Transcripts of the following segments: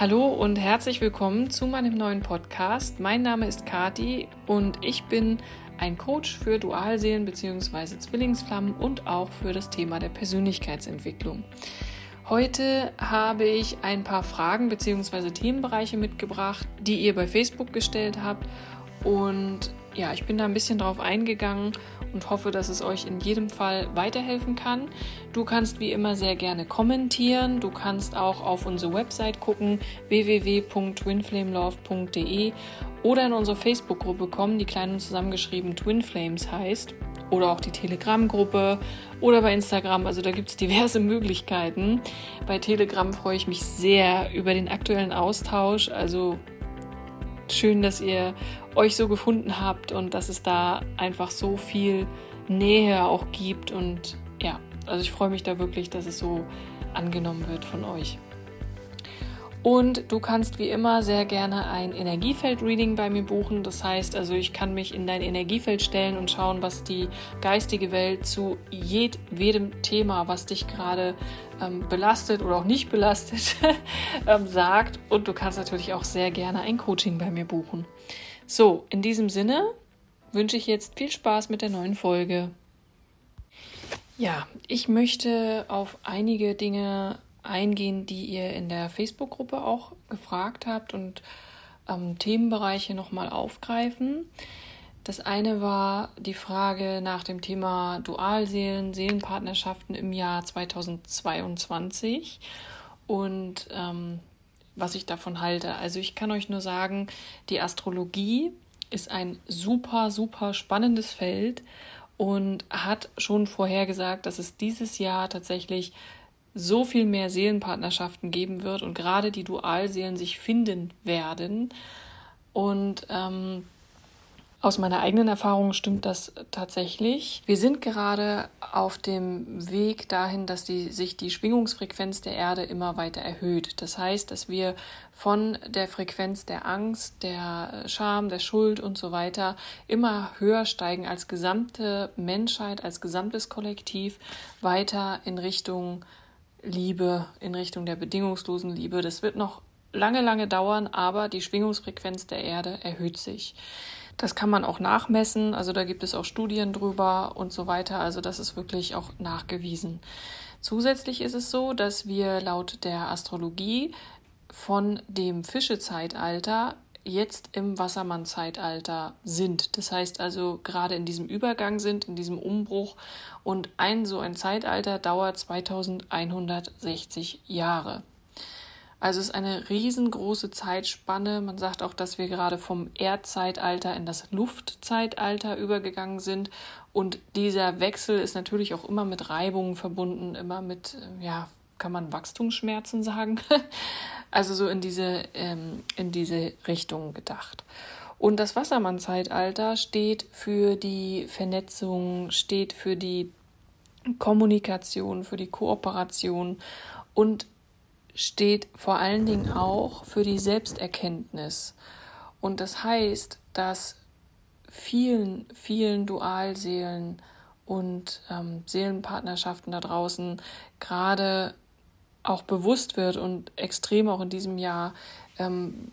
Hallo und herzlich willkommen zu meinem neuen Podcast. Mein Name ist Kati und ich bin ein Coach für Dualseelen bzw. Zwillingsflammen und auch für das Thema der Persönlichkeitsentwicklung. Heute habe ich ein paar Fragen bzw. Themenbereiche mitgebracht, die ihr bei Facebook gestellt habt und ja, ich bin da ein bisschen drauf eingegangen und hoffe, dass es euch in jedem Fall weiterhelfen kann. Du kannst wie immer sehr gerne kommentieren. Du kannst auch auf unsere Website gucken, www.twinflamelove.de oder in unsere Facebook-Gruppe kommen, die klein und zusammengeschrieben Twin Flames heißt. Oder auch die Telegram-Gruppe oder bei Instagram. Also da gibt es diverse Möglichkeiten. Bei Telegram freue ich mich sehr über den aktuellen Austausch. Also schön, dass ihr euch so gefunden habt und dass es da einfach so viel Nähe auch gibt. Und ja, also ich freue mich da wirklich, dass es so angenommen wird von euch. Und du kannst wie immer sehr gerne ein Energiefeld-Reading bei mir buchen. Das heißt, also ich kann mich in dein Energiefeld stellen und schauen, was die geistige Welt zu jedem Thema, was dich gerade ähm, belastet oder auch nicht belastet, ähm, sagt. Und du kannst natürlich auch sehr gerne ein Coaching bei mir buchen. So, in diesem Sinne wünsche ich jetzt viel Spaß mit der neuen Folge. Ja, ich möchte auf einige Dinge eingehen, die ihr in der Facebook-Gruppe auch gefragt habt und ähm, Themenbereiche nochmal aufgreifen. Das eine war die Frage nach dem Thema Dualseelen, Seelenpartnerschaften im Jahr 2022 und ähm, was ich davon halte. Also ich kann euch nur sagen, die Astrologie ist ein super, super spannendes Feld und hat schon vorhergesagt, dass es dieses Jahr tatsächlich so viel mehr Seelenpartnerschaften geben wird und gerade die Dualseelen sich finden werden. Und ähm, aus meiner eigenen Erfahrung stimmt das tatsächlich. Wir sind gerade auf dem Weg dahin, dass die, sich die Schwingungsfrequenz der Erde immer weiter erhöht. Das heißt, dass wir von der Frequenz der Angst, der Scham, der Schuld und so weiter immer höher steigen als gesamte Menschheit, als gesamtes Kollektiv weiter in Richtung Liebe, in Richtung der bedingungslosen Liebe. Das wird noch lange, lange dauern, aber die Schwingungsfrequenz der Erde erhöht sich. Das kann man auch nachmessen, also da gibt es auch Studien drüber und so weiter, also das ist wirklich auch nachgewiesen. Zusätzlich ist es so, dass wir laut der Astrologie von dem Fischezeitalter jetzt im Wassermann-Zeitalter sind. Das heißt also gerade in diesem Übergang sind, in diesem Umbruch. Und ein so ein Zeitalter dauert 2160 Jahre. Also es ist eine riesengroße Zeitspanne. Man sagt auch, dass wir gerade vom Erdzeitalter in das Luftzeitalter übergegangen sind. Und dieser Wechsel ist natürlich auch immer mit Reibungen verbunden, immer mit, ja, kann man Wachstumsschmerzen sagen? also so in diese, ähm, in diese Richtung gedacht. Und das Wassermann-Zeitalter steht für die Vernetzung, steht für die Kommunikation, für die Kooperation und steht vor allen Dingen auch für die Selbsterkenntnis. Und das heißt, dass vielen, vielen Dualseelen und ähm, Seelenpartnerschaften da draußen gerade auch bewusst wird und extrem auch in diesem Jahr, ähm,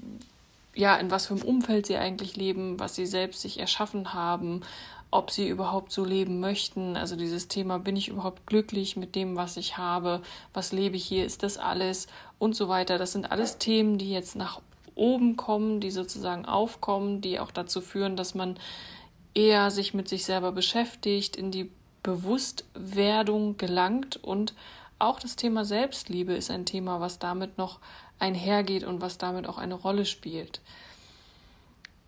ja, in was für einem Umfeld sie eigentlich leben, was sie selbst sich erschaffen haben, ob sie überhaupt so leben möchten. Also dieses Thema, bin ich überhaupt glücklich mit dem, was ich habe, was lebe ich hier, ist das alles und so weiter. Das sind alles Themen, die jetzt nach oben kommen, die sozusagen aufkommen, die auch dazu führen, dass man eher sich mit sich selber beschäftigt, in die Bewusstwerdung gelangt und auch das Thema Selbstliebe ist ein Thema, was damit noch einhergeht und was damit auch eine Rolle spielt.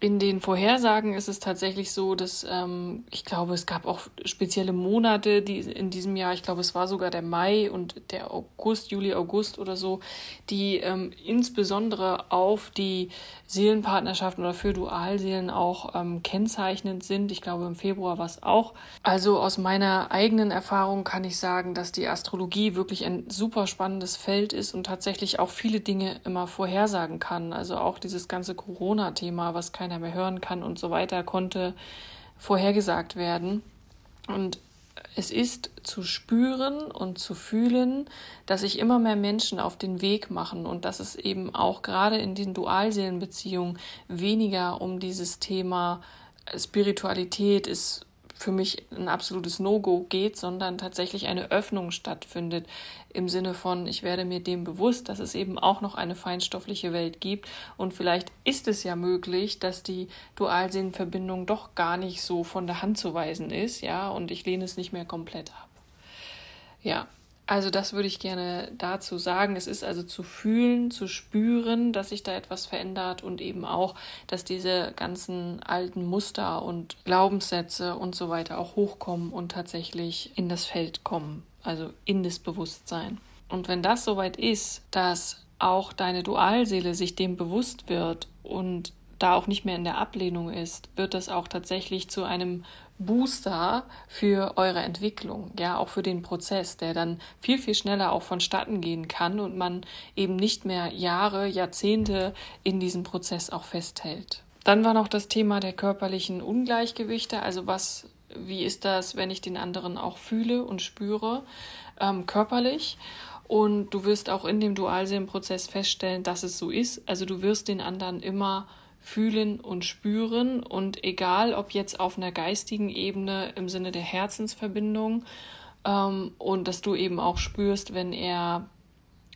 In den Vorhersagen ist es tatsächlich so, dass ähm, ich glaube, es gab auch spezielle Monate, die in diesem Jahr, ich glaube, es war sogar der Mai und der August, Juli, August oder so, die ähm, insbesondere auf die Seelenpartnerschaften oder für Dualseelen auch ähm, kennzeichnend sind. Ich glaube, im Februar war es auch. Also aus meiner eigenen Erfahrung kann ich sagen, dass die Astrologie wirklich ein super spannendes Feld ist und tatsächlich auch viele Dinge immer vorhersagen kann. Also auch dieses ganze Corona-Thema, was kein keiner mehr hören kann und so weiter, konnte vorhergesagt werden. Und es ist zu spüren und zu fühlen, dass sich immer mehr Menschen auf den Weg machen und dass es eben auch gerade in den Dualseelenbeziehungen weniger um dieses Thema Spiritualität ist für mich ein absolutes No-Go geht, sondern tatsächlich eine Öffnung stattfindet im Sinne von, ich werde mir dem bewusst, dass es eben auch noch eine feinstoffliche Welt gibt und vielleicht ist es ja möglich, dass die Dualseelenverbindung doch gar nicht so von der Hand zu weisen ist, ja, und ich lehne es nicht mehr komplett ab. Ja, also das würde ich gerne dazu sagen. Es ist also zu fühlen, zu spüren, dass sich da etwas verändert und eben auch, dass diese ganzen alten Muster und Glaubenssätze und so weiter auch hochkommen und tatsächlich in das Feld kommen, also in das Bewusstsein. Und wenn das soweit ist, dass auch deine Dualseele sich dem bewusst wird und da auch nicht mehr in der Ablehnung ist, wird das auch tatsächlich zu einem Booster für eure Entwicklung, ja, auch für den Prozess, der dann viel, viel schneller auch vonstatten gehen kann und man eben nicht mehr Jahre, Jahrzehnte in diesem Prozess auch festhält. Dann war noch das Thema der körperlichen Ungleichgewichte, also was, wie ist das, wenn ich den anderen auch fühle und spüre, ähm, körperlich. Und du wirst auch in dem Dualseelenprozess feststellen, dass es so ist. Also du wirst den anderen immer fühlen und spüren und egal ob jetzt auf einer geistigen Ebene im Sinne der Herzensverbindung ähm, und dass du eben auch spürst, wenn er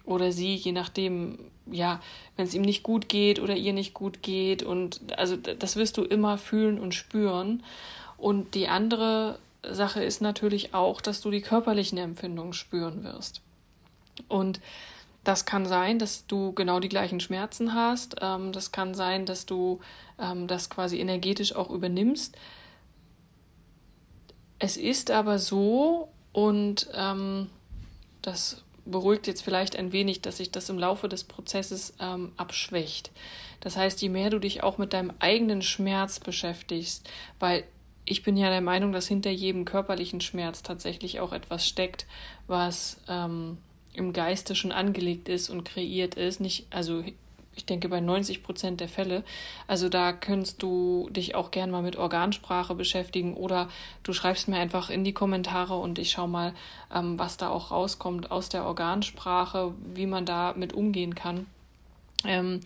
oder sie, je nachdem, ja, wenn es ihm nicht gut geht oder ihr nicht gut geht und also das wirst du immer fühlen und spüren und die andere Sache ist natürlich auch, dass du die körperlichen Empfindungen spüren wirst und das kann sein, dass du genau die gleichen Schmerzen hast. Ähm, das kann sein, dass du ähm, das quasi energetisch auch übernimmst. Es ist aber so, und ähm, das beruhigt jetzt vielleicht ein wenig, dass sich das im Laufe des Prozesses ähm, abschwächt. Das heißt, je mehr du dich auch mit deinem eigenen Schmerz beschäftigst, weil ich bin ja der Meinung, dass hinter jedem körperlichen Schmerz tatsächlich auch etwas steckt, was ähm, im Geiste schon angelegt ist und kreiert ist. Nicht, also ich denke bei 90 Prozent der Fälle. Also da könntest du dich auch gern mal mit Organsprache beschäftigen oder du schreibst mir einfach in die Kommentare und ich schau mal, ähm, was da auch rauskommt aus der Organsprache, wie man da mit umgehen kann. Ähm,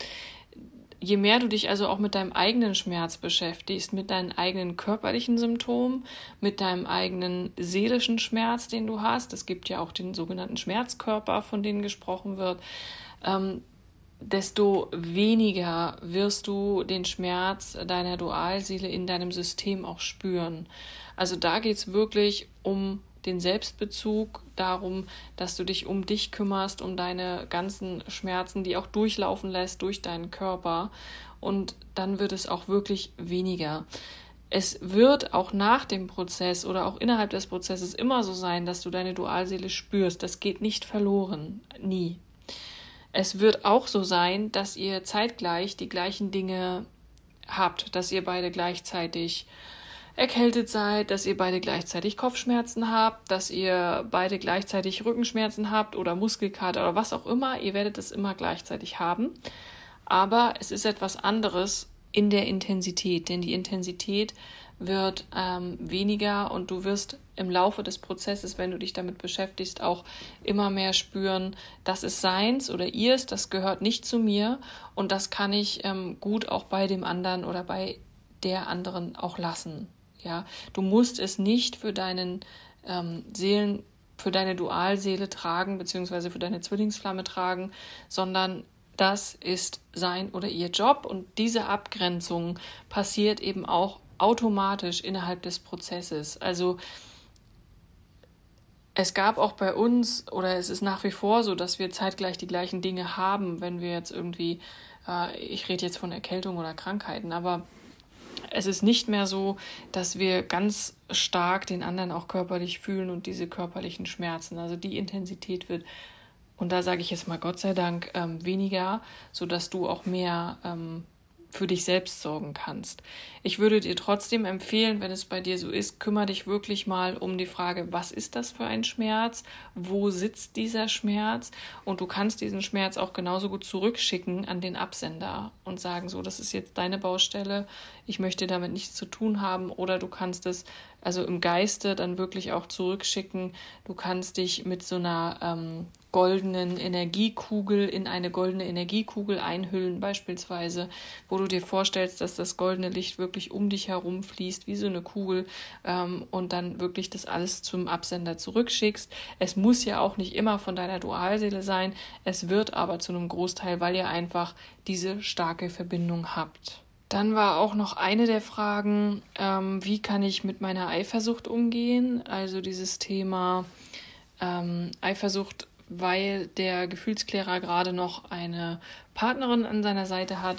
je mehr du dich also auch mit deinem eigenen Schmerz beschäftigst, mit deinen eigenen körperlichen Symptomen, mit deinem eigenen seelischen Schmerz, den du hast, es gibt ja auch den sogenannten Schmerzkörper, von dem gesprochen wird, ähm, desto weniger wirst du den Schmerz deiner Dualseele in deinem System auch spüren. Also da geht es wirklich um den Selbstbezug, darum, dass du dich um dich kümmerst, um deine ganzen Schmerzen, die auch durchlaufen lässt durch deinen Körper. Und dann wird es auch wirklich weniger. Es wird auch nach dem Prozess oder auch innerhalb des Prozesses immer so sein, dass du deine Dualseele spürst. Das geht nicht verloren. Nie. Es wird auch so sein, dass ihr zeitgleich die gleichen Dinge habt, dass ihr beide gleichzeitig erkältet seid, dass ihr beide gleichzeitig Kopfschmerzen habt, dass ihr beide gleichzeitig Rückenschmerzen habt oder Muskelkater oder was auch immer. Ihr werdet es immer gleichzeitig haben. Aber es ist etwas anderes in der Intensität, denn die Intensität wird ähm, weniger und du wirst im Laufe des Prozesses, wenn du dich damit beschäftigst, auch immer mehr spüren, das ist seins oder ihrs, das gehört nicht zu mir und das kann ich ähm, gut auch bei dem anderen oder bei der anderen auch lassen. Ja, du musst es nicht für deinen ähm, Seelen, für deine Dualseele tragen, beziehungsweise für deine Zwillingsflamme tragen, sondern das ist sein oder ihr Job und diese Abgrenzung passiert eben auch automatisch innerhalb des Prozesses. Also es gab auch bei uns oder es ist nach wie vor so, dass wir zeitgleich die gleichen Dinge haben, wenn wir jetzt irgendwie, äh, ich rede jetzt von Erkältung oder Krankheiten, aber es ist nicht mehr so, dass wir ganz stark den anderen auch körperlich fühlen und diese körperlichen Schmerzen. Also die Intensität wird, und da sage ich jetzt mal Gott sei Dank, ähm, weniger, sodass du auch mehr ähm, für dich selbst sorgen kannst. Ich würde dir trotzdem empfehlen, wenn es bei dir so ist, kümmere dich wirklich mal um die Frage, was ist das für ein Schmerz? Wo sitzt dieser Schmerz? Und du kannst diesen Schmerz auch genauso gut zurückschicken an den Absender und sagen, so, das ist jetzt deine Baustelle, ich möchte damit nichts zu tun haben. Oder du kannst es also im Geiste dann wirklich auch zurückschicken. Du kannst dich mit so einer ähm, goldenen Energiekugel in eine goldene Energiekugel einhüllen, beispielsweise, wo du dir vorstellst, dass das goldene Licht wirklich um dich herum fließt, wie so eine Kugel, ähm, und dann wirklich das alles zum Absender zurückschickst. Es muss ja auch nicht immer von deiner Dualseele sein, es wird aber zu einem Großteil, weil ihr einfach diese starke Verbindung habt. Dann war auch noch eine der Fragen, ähm, wie kann ich mit meiner Eifersucht umgehen? Also dieses Thema ähm, Eifersucht weil der Gefühlsklärer gerade noch eine Partnerin an seiner Seite hat.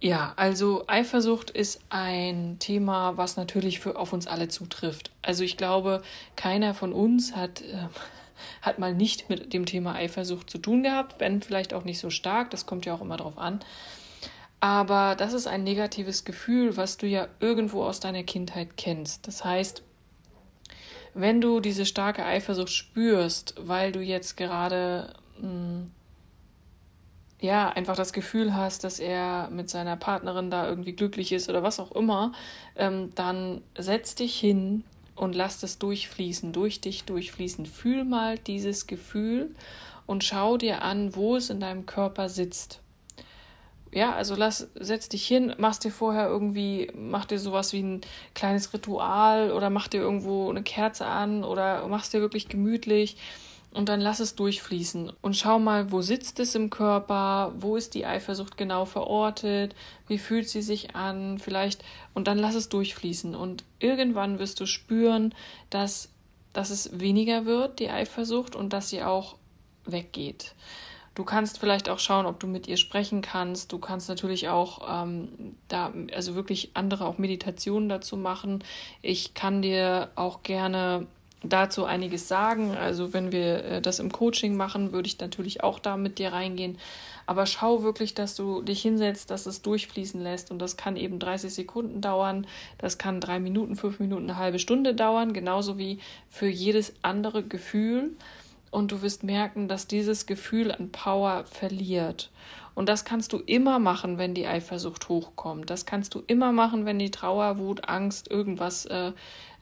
Ja, also Eifersucht ist ein Thema, was natürlich für auf uns alle zutrifft. Also ich glaube, keiner von uns hat äh, hat mal nicht mit dem Thema Eifersucht zu tun gehabt, wenn vielleicht auch nicht so stark, das kommt ja auch immer drauf an. Aber das ist ein negatives Gefühl, was du ja irgendwo aus deiner Kindheit kennst. Das heißt, wenn du diese starke Eifersucht spürst, weil du jetzt gerade mh, hm, ja einfach das Gefühl hast, dass er mit seiner Partnerin da irgendwie glücklich ist oder was auch immer, ähm, dann setz dich hin und lass das durchfließen, durch dich durchfließen. Fühl mal dieses Gefühl und schau dir an, wo es in deinem Körper sitzt ja, also lass, setz dich hin, machst dir vorher irgendwie, mach dir sowas wie ein kleines Ritual oder mach dir irgendwo eine Kerze an oder machst dir wirklich gemütlich und dann lass es durchfließen und schau mal, wo sitzt es im Körper, wo ist die Eifersucht genau verortet, wie fühlt sie sich an, vielleicht und dann lass es durchfließen und irgendwann wirst du spüren, dass, dass es weniger wird, die Eifersucht und dass sie auch weggeht. Du kannst vielleicht auch schauen, ob du mit ihr sprechen kannst. Du kannst natürlich auch ähm, da, also wirklich andere auch Meditationen dazu machen. Ich kann dir auch gerne dazu einiges sagen. Also wenn wir äh, das im Coaching machen, würde ich natürlich auch da mit dir reingehen. Aber schau wirklich, dass du dich hinsetzt, dass es durchfließen lässt. Und das kann eben 30 Sekunden dauern. Das kann drei Minuten, fünf Minuten, eine halbe Stunde dauern. Genauso wie für jedes andere Gefühl und du wirst merken, dass dieses Gefühl an Power verliert. Und das kannst du immer machen, wenn die Eifersucht hochkommt. Das kannst du immer machen, wenn die Trauer, Wut, Angst, irgendwas äh,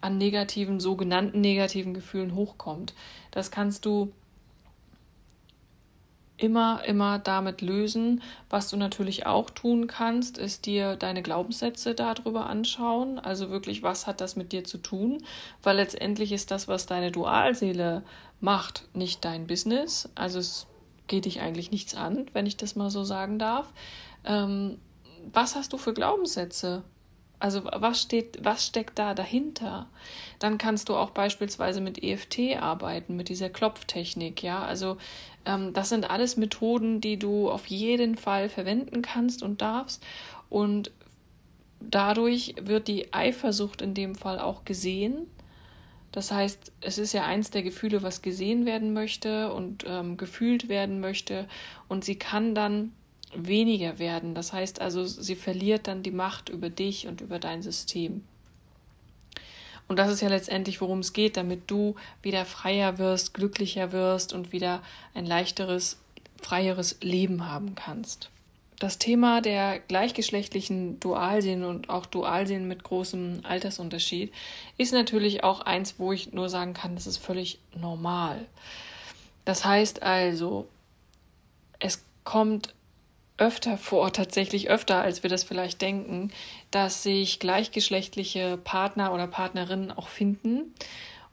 an negativen, sogenannten negativen Gefühlen hochkommt. Das kannst du immer, immer damit lösen. Was du natürlich auch tun kannst, ist dir deine Glaubenssätze darüber anschauen. Also wirklich, was hat das mit dir zu tun? Weil letztendlich ist das, was deine Dualseele macht nicht dein Business. Also es geht dich eigentlich nichts an, wenn ich das mal so sagen darf. Ähm, was hast du für Glaubenssätze? Also was steht, was steckt da dahinter? Dann kannst du auch beispielsweise mit EFT arbeiten, mit dieser Klopftechnik, ja. Also ähm, das sind alles Methoden, die du auf jeden Fall verwenden kannst und darfst. Und dadurch wird die Eifersucht in dem Fall auch gesehen das heißt, es ist ja eins der Gefühle, was gesehen werden möchte und ähm, gefühlt werden möchte. Und sie kann dann weniger werden. Das heißt also, sie verliert dann die Macht über dich und über dein System. Und das ist ja letztendlich, worum es geht, damit du wieder freier wirst, glücklicher wirst und wieder ein leichteres, freieres Leben haben kannst das Thema der gleichgeschlechtlichen Dualsehen und auch Dualsehen mit großem Altersunterschied ist natürlich auch eins, wo ich nur sagen kann, das ist völlig normal. Das heißt also, es kommt öfter vor, tatsächlich öfter, als wir das vielleicht denken, dass sich gleichgeschlechtliche Partner oder Partnerinnen auch finden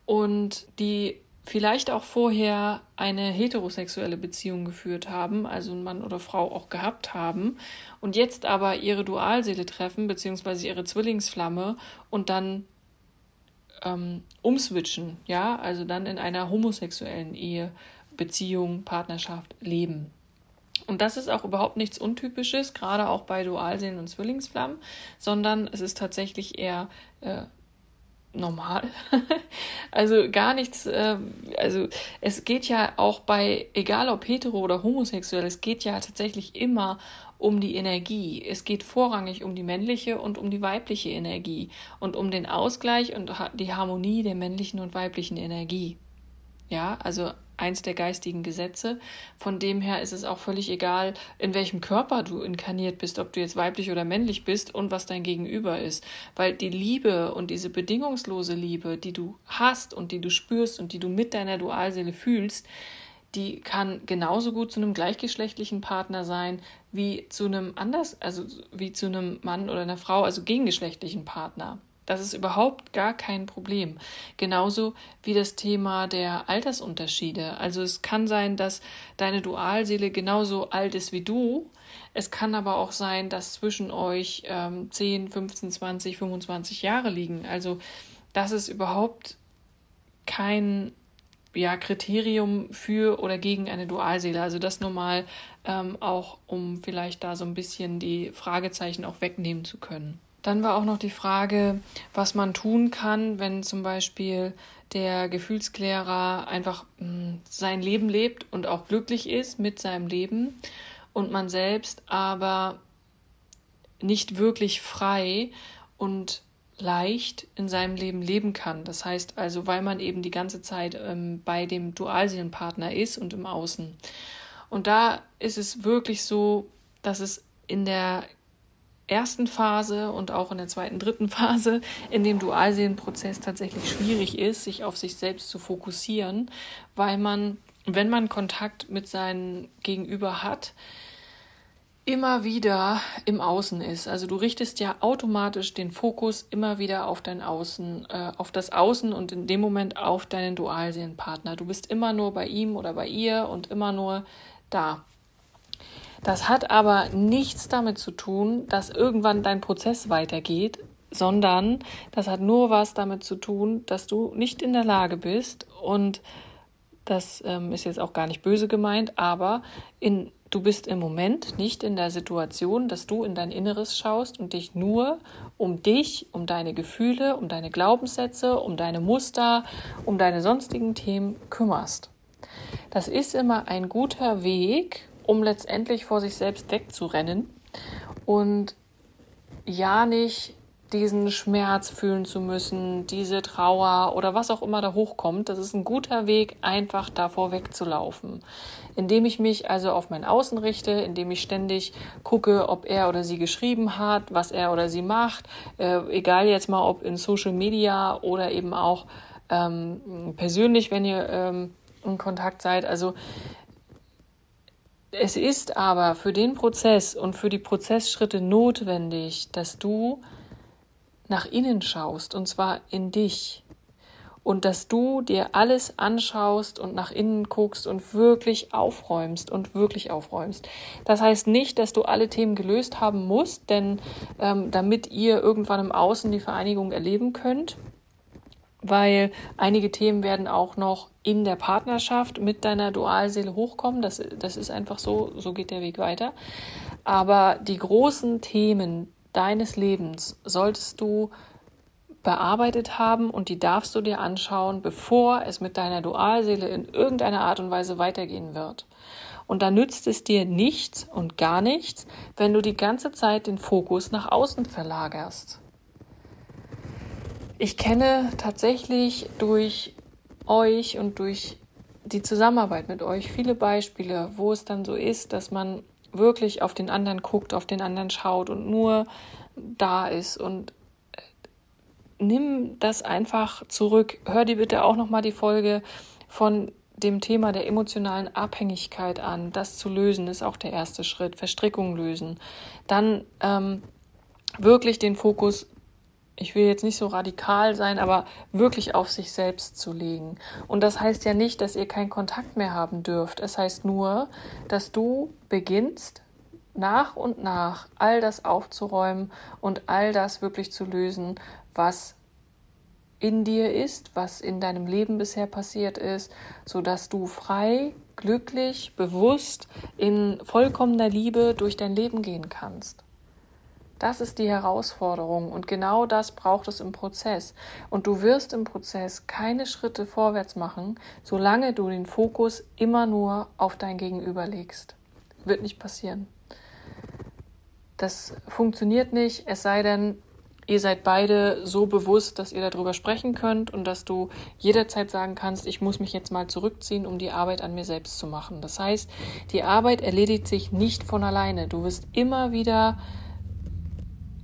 und die vielleicht auch vorher eine heterosexuelle Beziehung geführt haben, also ein Mann oder Frau auch gehabt haben und jetzt aber ihre Dualseele treffen, beziehungsweise ihre Zwillingsflamme und dann ähm, umswitchen, ja, also dann in einer homosexuellen Ehe, Beziehung, Partnerschaft leben. Und das ist auch überhaupt nichts Untypisches, gerade auch bei Dualseelen und Zwillingsflammen, sondern es ist tatsächlich eher äh, normal. also gar nichts, äh, also es geht ja auch bei, egal ob hetero oder homosexuell, es geht ja tatsächlich immer um die Energie. Es geht vorrangig um die männliche und um die weibliche Energie und um den Ausgleich und die Harmonie der männlichen und weiblichen Energie. Ja, also eins der geistigen Gesetze. Von dem her ist es auch völlig egal, in welchem Körper du inkarniert bist, ob du jetzt weiblich oder männlich bist und was dein Gegenüber ist. Weil die Liebe und diese bedingungslose Liebe, die du hast und die du spürst und die du mit deiner Dualseele fühlst, die kann genauso gut zu einem gleichgeschlechtlichen Partner sein wie zu einem anders, also wie zu einem Mann oder einer Frau, also gegengeschlechtlichen Partner. Das ist überhaupt gar kein Problem. Genauso wie das Thema der Altersunterschiede. Also es kann sein, dass deine Dualseele genauso alt ist wie du. Es kann aber auch sein, dass zwischen euch ähm, 10, 15, 20, 25 Jahre liegen. Also das ist überhaupt kein ja, Kriterium für oder gegen eine Dualseele. Also das nur mal ähm, auch, um vielleicht da so ein bisschen die Fragezeichen auch wegnehmen zu können. Dann war auch noch die Frage, was man tun kann, wenn zum Beispiel der Gefühlsklärer einfach mh, hm, sein Leben lebt und auch glücklich ist mit seinem Leben und man selbst aber nicht wirklich frei und leicht in seinem Leben leben kann. Das heißt also, weil man eben die ganze Zeit ähm, bei dem Dualseelenpartner ist und im Außen. Und da ist es wirklich so, dass es in der ersten Phase und auch in der zweiten, dritten Phase in dem Dualseelenprozess tatsächlich schwierig ist, sich auf sich selbst zu fokussieren, weil man, wenn man Kontakt mit seinem Gegenüber hat, immer wieder im Außen ist. Also du richtest ja automatisch den Fokus immer wieder auf dein Außen, äh, auf das Außen und in dem Moment auf deinen Dualseelenpartner. Du bist immer nur bei ihm oder bei ihr und immer nur da. Das hat aber nichts damit zu tun, dass irgendwann dein Prozess weitergeht, sondern das hat nur was damit zu tun, dass du nicht in der Lage bist und das ähm, ist jetzt auch gar nicht böse gemeint, aber in, du bist im Moment nicht in der Situation, dass du in dein Inneres schaust und dich nur um dich, um deine Gefühle, um deine Glaubenssätze, um deine Muster, um deine sonstigen Themen kümmerst. Das ist immer ein guter Weg, um letztendlich vor sich selbst wegzurennen und ja nicht diesen Schmerz fühlen zu müssen, diese Trauer oder was auch immer da hochkommt. Das ist ein guter Weg, einfach davor wegzulaufen. Indem ich mich also auf mein Außen richte, indem ich ständig gucke, ob er oder sie geschrieben hat, was er oder sie macht, äh, egal jetzt mal ob in Social Media oder eben auch ähm, persönlich, wenn ihr ähm, in Kontakt seid. Also es ist aber für den Prozess und für die Prozessschritte notwendig, dass du nach innen schaust, und zwar in dich. Und dass du dir alles anschaust und nach innen guckst und wirklich aufräumst und wirklich aufräumst. Das heißt nicht, dass du alle Themen gelöst haben musst, denn ähm, damit ihr irgendwann im Außen die Vereinigung erleben könnt, weil einige Themen werden auch noch in der Partnerschaft mit deiner Dualseele hochkommen. Das, das ist einfach so, so geht der Weg weiter. Aber die großen Themen deines Lebens solltest du bearbeitet haben und die darfst du dir anschauen, bevor es mit deiner Dualseele in irgendeiner Art und Weise weitergehen wird. Und da nützt es dir nichts und gar nichts, wenn du die ganze Zeit den Fokus nach außen verlagerst. Ich kenne tatsächlich durch euch und durch die Zusammenarbeit mit euch viele Beispiele, wo es dann so ist, dass man wirklich auf den anderen guckt, auf den anderen schaut und nur da ist und äh, nimm das einfach zurück. Hör dir bitte auch noch mal die Folge von dem Thema der emotionalen Abhängigkeit an. Das zu lösen ist auch der erste Schritt. Verstrickung lösen. Dann ähm, wirklich den Fokus ich will jetzt nicht so radikal sein, aber wirklich auf sich selbst zu legen. Und das heißt ja nicht, dass ihr keinen Kontakt mehr haben dürft. Es heißt nur, dass du beginnst, nach und nach all das aufzuräumen und all das wirklich zu lösen, was in dir ist, was in deinem Leben bisher passiert ist, so dass du frei, glücklich, bewusst in vollkommener Liebe durch dein Leben gehen kannst. Das ist die Herausforderung und genau das braucht es im Prozess. Und du wirst im Prozess keine Schritte vorwärts machen, solange du den Fokus immer nur auf dein Gegenüber legst. Wird nicht passieren. Das funktioniert nicht, es sei denn, ihr seid beide so bewusst, dass ihr darüber sprechen könnt und dass du jederzeit sagen kannst, ich muss mich jetzt mal zurückziehen, um die Arbeit an mir selbst zu machen. Das heißt, die Arbeit erledigt sich nicht von alleine. Du wirst immer wieder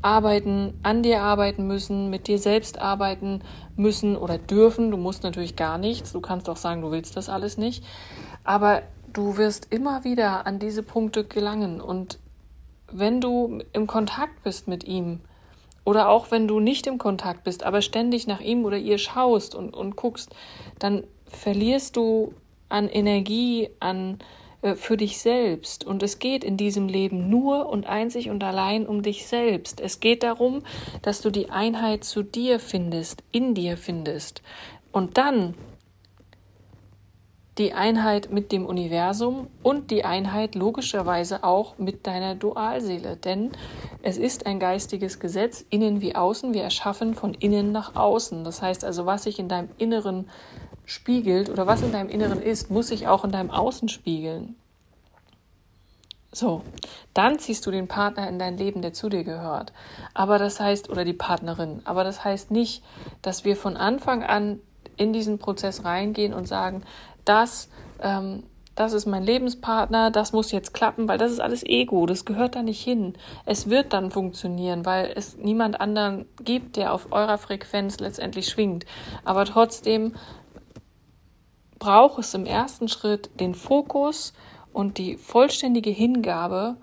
arbeiten, an dir arbeiten müssen, mit dir selbst arbeiten müssen oder dürfen. Du musst natürlich gar nichts. Du kannst auch sagen, du willst das alles nicht. Aber du wirst immer wieder an diese Punkte gelangen. Und wenn du im Kontakt bist mit ihm, oder auch wenn du nicht im Kontakt bist, aber ständig nach ihm oder ihr schaust und, und guckst, dann verlierst du an Energie, an für dich selbst. Und es geht in diesem Leben nur und einzig und allein um dich selbst. Es geht darum, dass du die Einheit zu dir findest, in dir findest. Und dann die Einheit mit dem Universum und die Einheit logischerweise auch mit deiner Dualseele. Denn es ist ein geistiges Gesetz, innen wie außen. Wir erschaffen von innen nach außen. Das heißt also, was sich in deinem Inneren spiegelt oder was in deinem Inneren ist, muss sich auch in deinem Außen spiegeln. So, dann ziehst du den Partner in dein Leben, der zu dir gehört. Aber das heißt, oder die Partnerin, aber das heißt nicht, dass wir von Anfang an in diesen Prozess reingehen und sagen, das, ähm, das ist mein Lebenspartner, das muss jetzt klappen, weil das ist alles Ego, das gehört da nicht hin. Es wird dann funktionieren, weil es niemand anderen gibt, der auf eurer Frequenz letztendlich schwingt. Aber trotzdem braucht es im ersten Schritt den Fokus und die vollständige Hingabe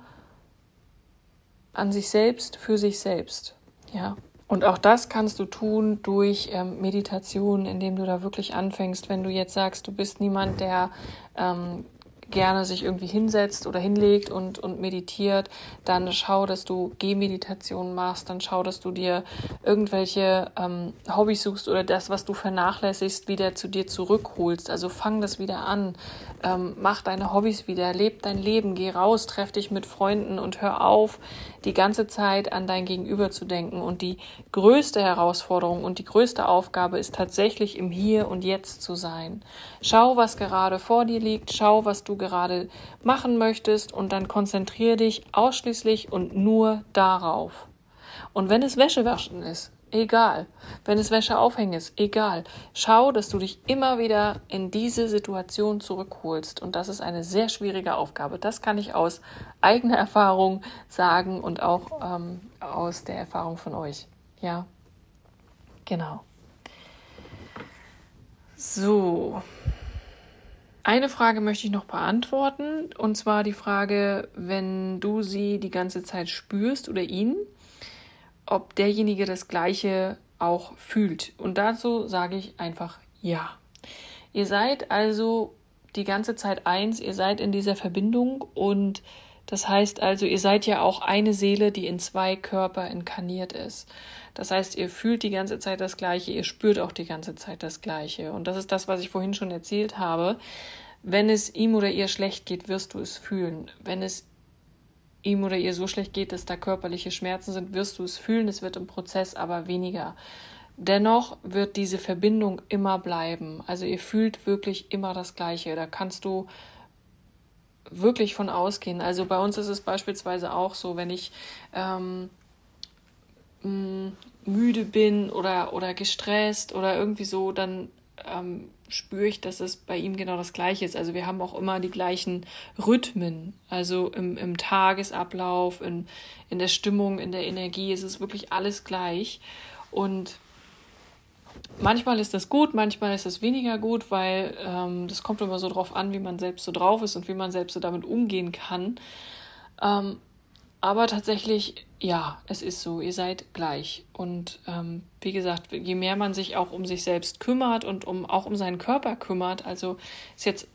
an sich selbst für sich selbst. Ja. Und auch das kannst du tun durch ähm, Meditation, indem du da wirklich anfängst. Wenn du jetzt sagst, du bist niemand, der ähm, gerne sich irgendwie hinsetzt oder hinlegt und, und meditiert, dann schau, dass du Gehmeditationen machst, dann schau, dass du dir irgendwelche ähm, Hobbys suchst oder das, was du vernachlässigst, wieder zu dir zurückholst. Also fang das wieder an, ähm, mach deine Hobbys wieder, leb dein Leben, geh raus, treff dich mit Freunden und hör auf, die ganze Zeit an dein Gegenüber zu denken. Und die größte Herausforderung und die größte Aufgabe ist tatsächlich im Hier und Jetzt zu sein. Schau, was gerade vor dir liegt, schau, was du gerade machen möchtest und dann konzentriere dich ausschließlich und nur darauf. Und wenn es Wäschewaschen ist, egal. Wenn es Wäsche aufhängen ist, egal. Schau, dass du dich immer wieder in diese Situation zurückholst. Und das ist eine sehr schwierige Aufgabe. Das kann ich aus eigener Erfahrung sagen und auch ähm, aus der Erfahrung von euch. Ja, genau. So. Eine Frage möchte ich noch beantworten, und zwar die Frage, wenn du sie die ganze Zeit spürst oder ihn, ob derjenige das Gleiche auch fühlt. Und dazu sage ich einfach ja. Ihr seid also die ganze Zeit eins, ihr seid in dieser Verbindung und das heißt also, ihr seid ja auch eine Seele, die in zwei Körper inkarniert ist. Das heißt, ihr fühlt die ganze Zeit das Gleiche, ihr spürt auch die ganze Zeit das Gleiche. Und das ist das, was ich vorhin schon erzählt habe. Wenn es ihm oder ihr schlecht geht, wirst du es fühlen. Wenn es ihm oder ihr so schlecht geht, dass da körperliche Schmerzen sind, wirst du es fühlen. Es wird im Prozess aber weniger. Dennoch wird diese Verbindung immer bleiben. Also ihr fühlt wirklich immer das Gleiche. Da kannst du wirklich von ausgehen. Also bei uns ist es beispielsweise auch so, wenn ich ähm, müde bin oder, oder gestresst oder irgendwie so, dann ähm, spüre ich, dass es bei ihm genau das Gleiche ist. Also wir haben auch immer die gleichen Rhythmen. Also im, im Tagesablauf, in, in der Stimmung, in der Energie ist es wirklich alles gleich. Und manchmal ist das gut, manchmal ist das weniger gut, weil ähm, das kommt immer so drauf an, wie man selbst so drauf ist und wie man selbst so damit umgehen kann. Ähm, aber tatsächlich, ja, es ist so, ihr seid gleich. Und ähm, wie gesagt, je mehr man sich auch um sich selbst kümmert und um auch um seinen Körper kümmert, also ist jetzt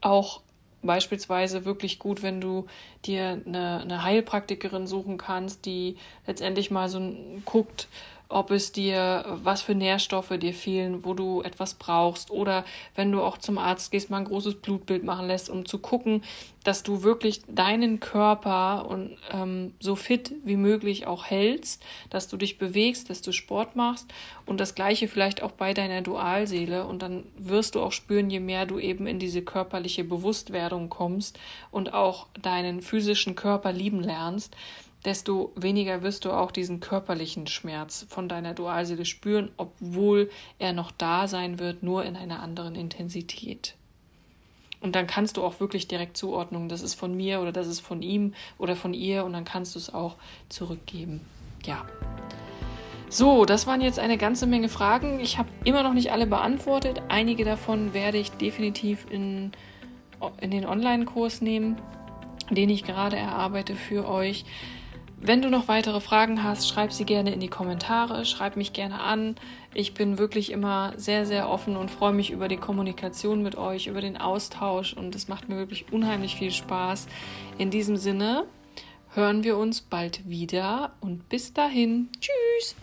auch beispielsweise wirklich gut, wenn du dir eine, eine Heilpraktikerin suchen kannst, die letztendlich mal so guckt, ob es dir, was für Nährstoffe dir fehlen, wo du etwas brauchst. Oder wenn du auch zum Arzt gehst, mal ein großes Blutbild machen lässt, um zu gucken, dass du wirklich deinen Körper und ähm, so fit wie möglich auch hältst, dass du dich bewegst, dass du Sport machst und das gleiche vielleicht auch bei deiner Dualseele. Und dann wirst du auch spüren, je mehr du eben in diese körperliche Bewusstwerdung kommst und auch deinen physischen Körper lieben lernst, desto weniger wirst du auch diesen körperlichen Schmerz von deiner Dualseele spüren, obwohl er noch da sein wird, nur in einer anderen Intensität. Und dann kannst du auch wirklich direkt zuordnen, das ist von mir oder das ist von ihm oder von ihr und dann kannst du es auch zurückgeben. Ja. So, das waren jetzt eine ganze Menge Fragen. Ich habe immer noch nicht alle beantwortet. Einige davon werde ich definitiv in, in den Online-Kurs nehmen, den ich gerade erarbeite für euch. Wenn du noch weitere Fragen hast, schreib sie gerne in die Kommentare, schreib mich gerne an. Ich bin wirklich immer sehr, sehr offen und freue mich über die Kommunikation mit euch, über den Austausch und es macht mir wirklich unheimlich viel Spaß. In diesem Sinne hören wir uns bald wieder und bis dahin, tschüss!